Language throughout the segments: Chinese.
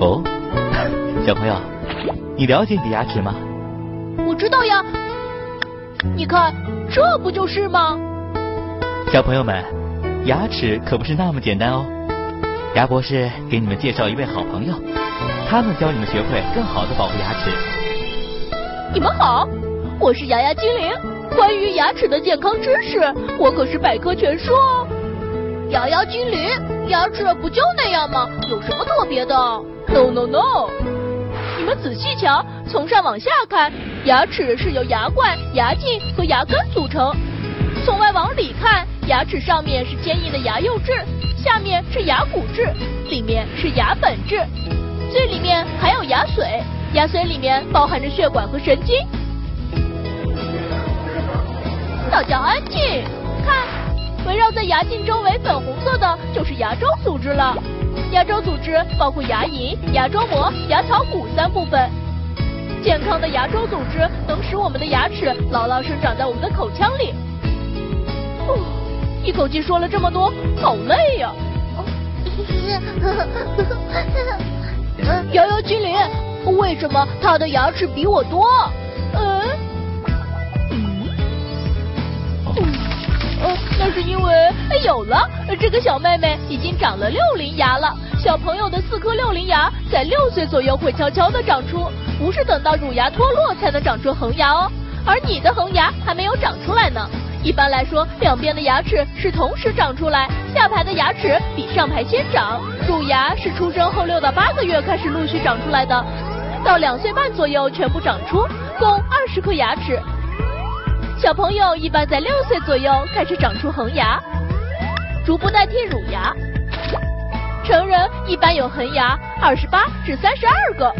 哦，小朋友，你了解你的牙齿吗？我知道呀，你看，这不就是吗？小朋友们，牙齿可不是那么简单哦。牙博士给你们介绍一位好朋友，他们教你们学会更好的保护牙齿。你们好，我是牙牙精灵。关于牙齿的健康知识，我可是百科全书哦。牙牙精灵，牙齿不就那样吗？有什么特别的？No No No！你们仔细瞧，从上往下看，牙齿是由牙冠、牙茎和牙根组成。从外往里看，牙齿上面是坚硬的牙釉质，下面是牙骨质，里面是牙本质，最里面还有牙髓。牙髓里面包含着血管和神经。大家安静，看，围绕在牙茎周围粉红色的就是牙周组织了。牙周组织包括牙龈、牙周膜、牙槽骨三部分。健康的牙周组织能使我们的牙齿牢牢生长在我们的口腔里。哦，一口气说了这么多，好累呀！摇摇精灵，为什么它的牙齿比我多？嗯，嗯，哦，那是因为有了这个小妹妹已经长了六龄牙了。小朋友的四颗六龄牙在六岁左右会悄悄的长出，不是等到乳牙脱落才能长出恒牙哦。而你的恒牙还没有长出来呢。一般来说，两边的牙齿是同时长出来，下排的牙齿比上排先长。乳牙是出生后六到八个月开始陆续长出来的，到两岁半左右全部长出，共二十颗牙齿。小朋友一般在六岁左右开始长出恒牙，逐步代替乳牙。成人一般有恒牙二十八至三十二个。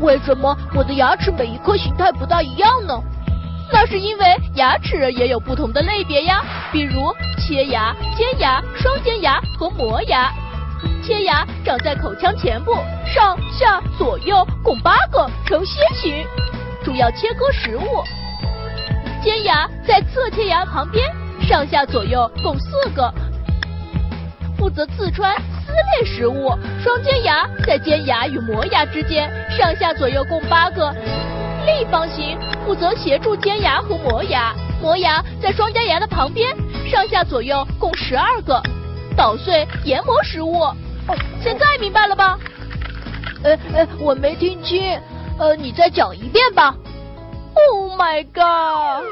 为什么我的牙齿每一颗形态不大一样呢？那是因为牙齿也有不同的类别呀，比如切牙、尖牙、双尖牙和磨牙。切牙长在口腔前部，上下左右共八个，呈楔形，主要切割食物。尖牙在侧切牙旁边，上下左右共四个，负责刺穿、撕裂食物。双尖牙在尖牙与磨牙之间，上下左右共八个。立方形负责协助尖牙和磨牙，磨牙在双尖牙的旁边，上下左右共十二个，捣碎研磨食物。哦，现在明白了吧？呃呃，我没听清，呃，你再讲一遍吧。Oh my god！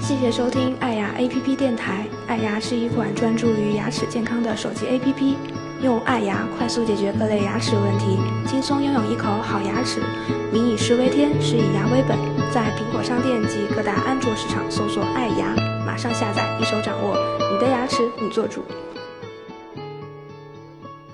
谢谢收听爱牙 APP 电台。爱牙是一款专注于牙齿健康的手机 APP。用爱牙快速解决各类牙齿问题，轻松拥有一口好牙齿。民以食为天，食以牙为本。在苹果商店及各大安卓市场搜索“爱牙”，马上下载，一手掌握你的牙齿，你做主。